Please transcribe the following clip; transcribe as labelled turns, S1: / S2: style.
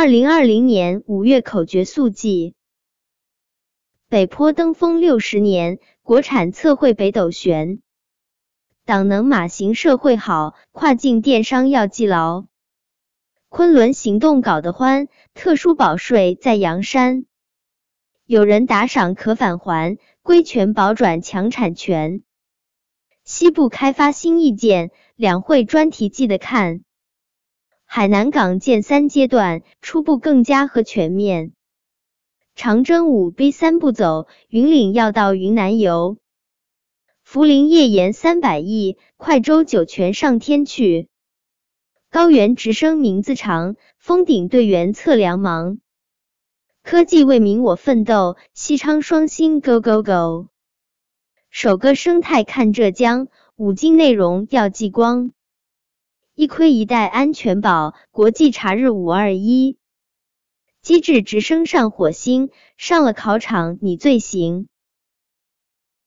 S1: 二零二零年五月口诀速记：北坡登峰六十年，国产测绘北斗悬。党能马行社会好，跨境电商要记牢。昆仑行动搞得欢，特殊保税在阳山。有人打赏可返还，归权保转强产权。西部开发新意见，两会专题记得看。海南港建三阶段，初步更加和全面。长征五 B 三步走，云岭要到云南游。涪陵页岩三百亿，快舟九泉上天去。高原直升名字长，峰顶队员测量忙。科技为民我奋斗，西昌双星 Go Go Go。首个生态看浙江，五金内容要记光。一盔一带安全保，国际查日五二一。机智直升上火星，上了考场你最行。